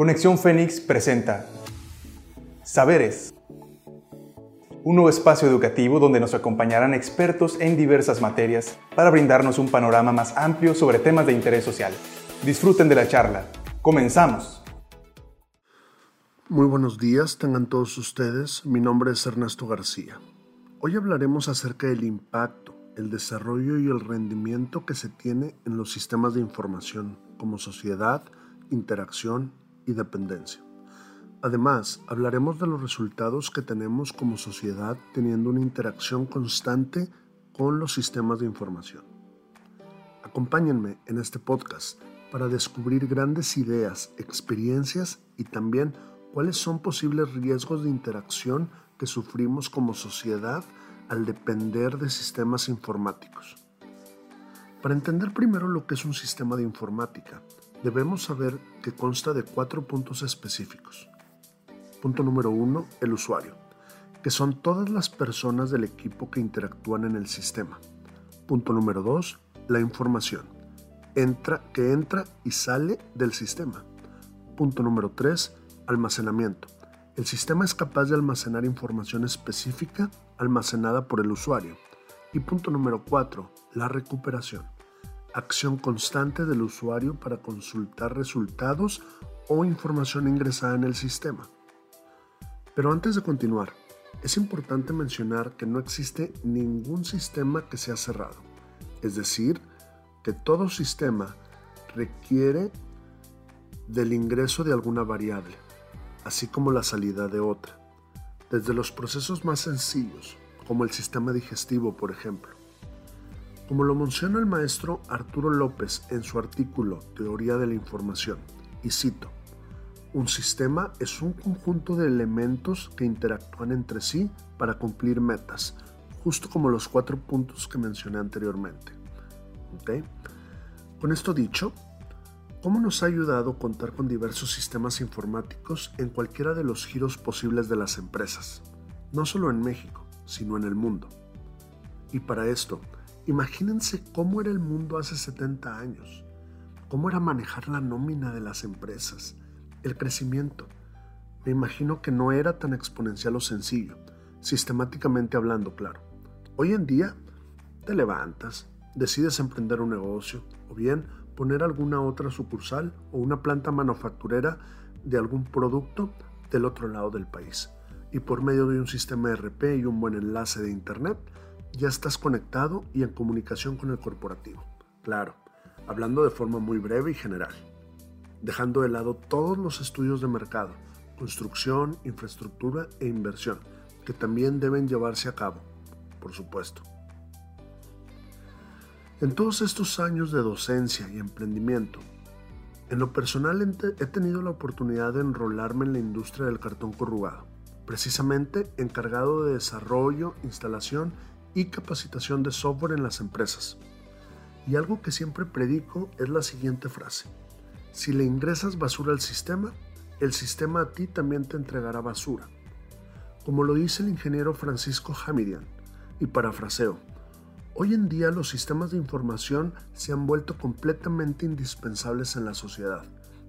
Conexión Fénix presenta Saberes, un nuevo espacio educativo donde nos acompañarán expertos en diversas materias para brindarnos un panorama más amplio sobre temas de interés social. Disfruten de la charla. Comenzamos. Muy buenos días, tengan todos ustedes. Mi nombre es Ernesto García. Hoy hablaremos acerca del impacto, el desarrollo y el rendimiento que se tiene en los sistemas de información como sociedad, interacción y dependencia. Además, hablaremos de los resultados que tenemos como sociedad teniendo una interacción constante con los sistemas de información. Acompáñenme en este podcast para descubrir grandes ideas, experiencias y también cuáles son posibles riesgos de interacción que sufrimos como sociedad al depender de sistemas informáticos. Para entender primero lo que es un sistema de informática, debemos saber que consta de cuatro puntos específicos. Punto número uno, el usuario, que son todas las personas del equipo que interactúan en el sistema. Punto número dos, la información, entra, que entra y sale del sistema. Punto número tres, almacenamiento, el sistema es capaz de almacenar información específica almacenada por el usuario. Y punto número 4, la recuperación. Acción constante del usuario para consultar resultados o información ingresada en el sistema. Pero antes de continuar, es importante mencionar que no existe ningún sistema que sea cerrado. Es decir, que todo sistema requiere del ingreso de alguna variable así como la salida de otra, desde los procesos más sencillos, como el sistema digestivo, por ejemplo. Como lo menciona el maestro Arturo López en su artículo Teoría de la Información, y cito, un sistema es un conjunto de elementos que interactúan entre sí para cumplir metas, justo como los cuatro puntos que mencioné anteriormente. Con esto dicho, ¿Cómo nos ha ayudado contar con diversos sistemas informáticos en cualquiera de los giros posibles de las empresas? No solo en México, sino en el mundo. Y para esto, imagínense cómo era el mundo hace 70 años, cómo era manejar la nómina de las empresas, el crecimiento. Me imagino que no era tan exponencial o sencillo, sistemáticamente hablando, claro. Hoy en día, te levantas, decides emprender un negocio o bien poner alguna otra sucursal o una planta manufacturera de algún producto del otro lado del país. Y por medio de un sistema RP y un buen enlace de Internet, ya estás conectado y en comunicación con el corporativo. Claro, hablando de forma muy breve y general, dejando de lado todos los estudios de mercado, construcción, infraestructura e inversión, que también deben llevarse a cabo, por supuesto. En todos estos años de docencia y emprendimiento, en lo personal he tenido la oportunidad de enrolarme en la industria del cartón corrugado, precisamente encargado de desarrollo, instalación y capacitación de software en las empresas. Y algo que siempre predico es la siguiente frase. Si le ingresas basura al sistema, el sistema a ti también te entregará basura. Como lo dice el ingeniero Francisco Hamidian, y parafraseo, Hoy en día los sistemas de información se han vuelto completamente indispensables en la sociedad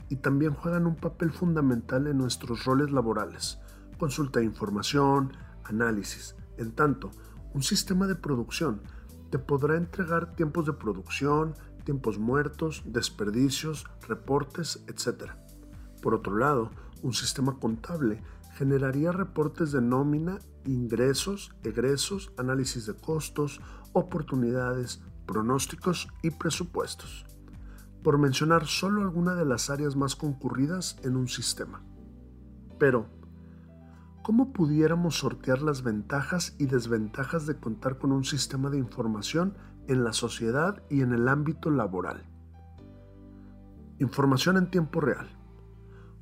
y también juegan un papel fundamental en nuestros roles laborales, consulta de información, análisis. En tanto, un sistema de producción te podrá entregar tiempos de producción, tiempos muertos, desperdicios, reportes, etc. Por otro lado, un sistema contable generaría reportes de nómina, ingresos, egresos, análisis de costos, oportunidades, pronósticos y presupuestos, por mencionar solo alguna de las áreas más concurridas en un sistema. Pero, ¿cómo pudiéramos sortear las ventajas y desventajas de contar con un sistema de información en la sociedad y en el ámbito laboral? Información en tiempo real.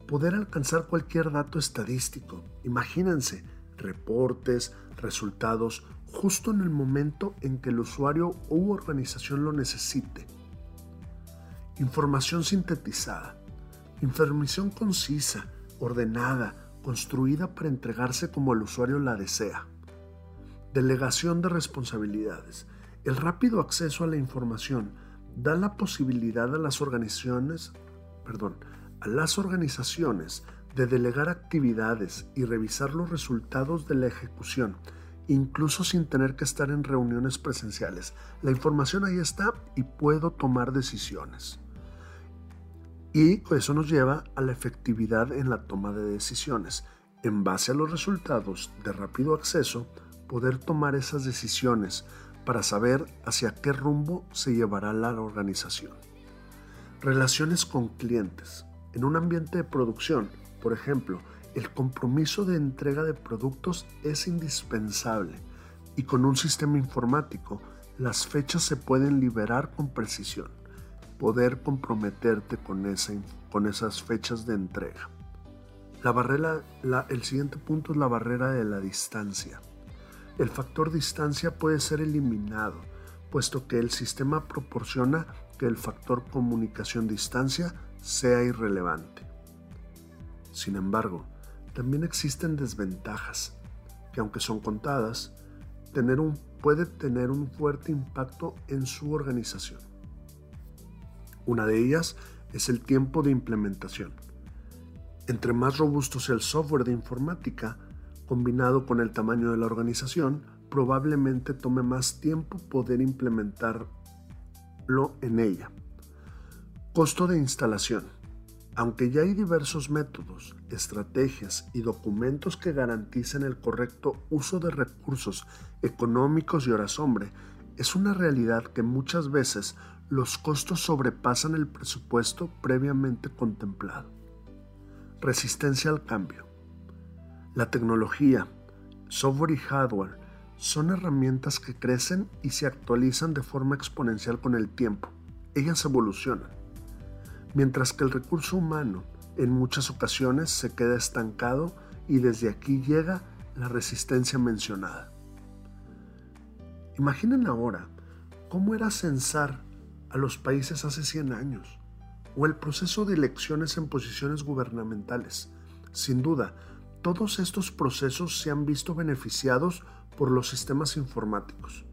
Poder alcanzar cualquier dato estadístico. Imagínense, reportes, resultados, justo en el momento en que el usuario u organización lo necesite. Información sintetizada. Información concisa, ordenada, construida para entregarse como el usuario la desea. Delegación de responsabilidades. El rápido acceso a la información da la posibilidad a las organizaciones, perdón, a las organizaciones de delegar actividades y revisar los resultados de la ejecución, incluso sin tener que estar en reuniones presenciales. La información ahí está y puedo tomar decisiones. Y eso nos lleva a la efectividad en la toma de decisiones. En base a los resultados de rápido acceso, poder tomar esas decisiones para saber hacia qué rumbo se llevará la organización. Relaciones con clientes. En un ambiente de producción, por ejemplo, el compromiso de entrega de productos es indispensable y con un sistema informático las fechas se pueden liberar con precisión. Poder comprometerte con, esas fechas de entrega. La barrera, el siguiente punto es la barrera de la distancia. El factor distancia puede ser eliminado, puesto que el sistema proporciona que el factor comunicación distancia sea irrelevante. Sin embargo, también existen desventajas, que aunque son contadas, tener un, puede tener un fuerte impacto en su organización. Una de ellas es el tiempo de implementación. Entre más robusto sea el software de informática, combinado con el tamaño de la organización, probablemente tome más tiempo poder implementarlo en ella. Costo de instalación. Aunque ya hay diversos métodos, estrategias y documentos que garanticen el correcto uso de recursos económicos y horas hombre, es una realidad que muchas veces los costos sobrepasan el presupuesto previamente contemplado. Resistencia al cambio. La tecnología, software y hardware son herramientas que crecen y se actualizan de forma exponencial con el tiempo. Ellas evolucionan mientras que el recurso humano en muchas ocasiones se queda estancado y desde aquí llega la resistencia mencionada. Imaginen ahora cómo era censar a los países hace 100 años o el proceso de elecciones en posiciones gubernamentales. Sin duda, todos estos procesos se han visto beneficiados por los sistemas informáticos.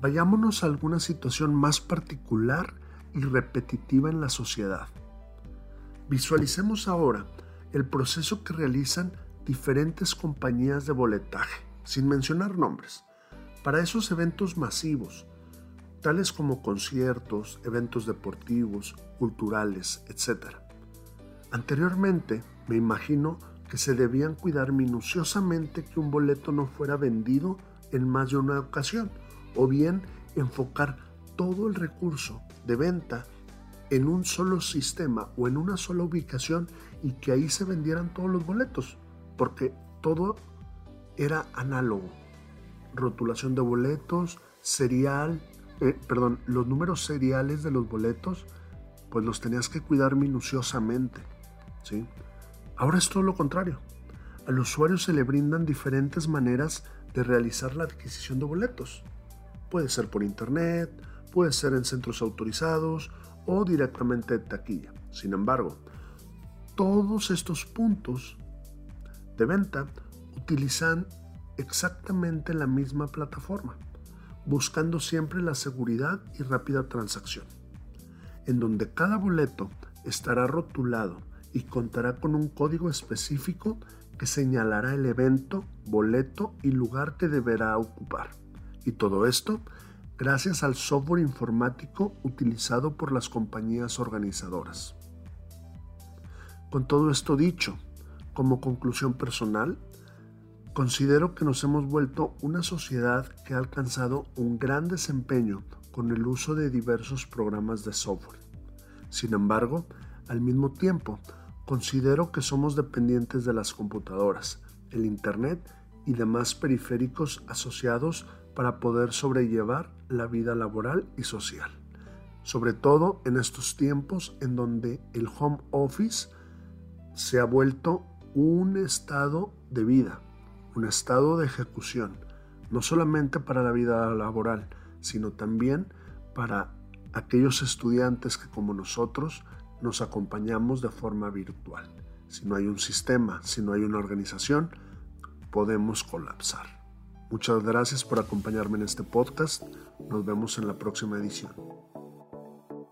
Vayámonos a alguna situación más particular y repetitiva en la sociedad. Visualicemos ahora el proceso que realizan diferentes compañías de boletaje, sin mencionar nombres, para esos eventos masivos, tales como conciertos, eventos deportivos, culturales, etc. Anteriormente, me imagino que se debían cuidar minuciosamente que un boleto no fuera vendido en más de una ocasión, o bien enfocar todo el recurso de venta en un solo sistema o en una sola ubicación y que ahí se vendieran todos los boletos, porque todo era análogo. Rotulación de boletos, serial, eh, perdón, los números seriales de los boletos, pues los tenías que cuidar minuciosamente. ¿sí? Ahora es todo lo contrario. Al usuario se le brindan diferentes maneras de realizar la adquisición de boletos. Puede ser por internet, puede ser en centros autorizados o directamente de taquilla. Sin embargo, todos estos puntos de venta utilizan exactamente la misma plataforma, buscando siempre la seguridad y rápida transacción, en donde cada boleto estará rotulado y contará con un código específico que señalará el evento, boleto y lugar que deberá ocupar. Y todo esto gracias al software informático utilizado por las compañías organizadoras. Con todo esto dicho, como conclusión personal, considero que nos hemos vuelto una sociedad que ha alcanzado un gran desempeño con el uso de diversos programas de software. Sin embargo, al mismo tiempo, considero que somos dependientes de las computadoras, el Internet y demás periféricos asociados para poder sobrellevar la vida laboral y social. Sobre todo en estos tiempos en donde el home office se ha vuelto un estado de vida, un estado de ejecución, no solamente para la vida laboral, sino también para aquellos estudiantes que como nosotros nos acompañamos de forma virtual. Si no hay un sistema, si no hay una organización, podemos colapsar. Muchas gracias por acompañarme en este podcast. Nos vemos en la próxima edición.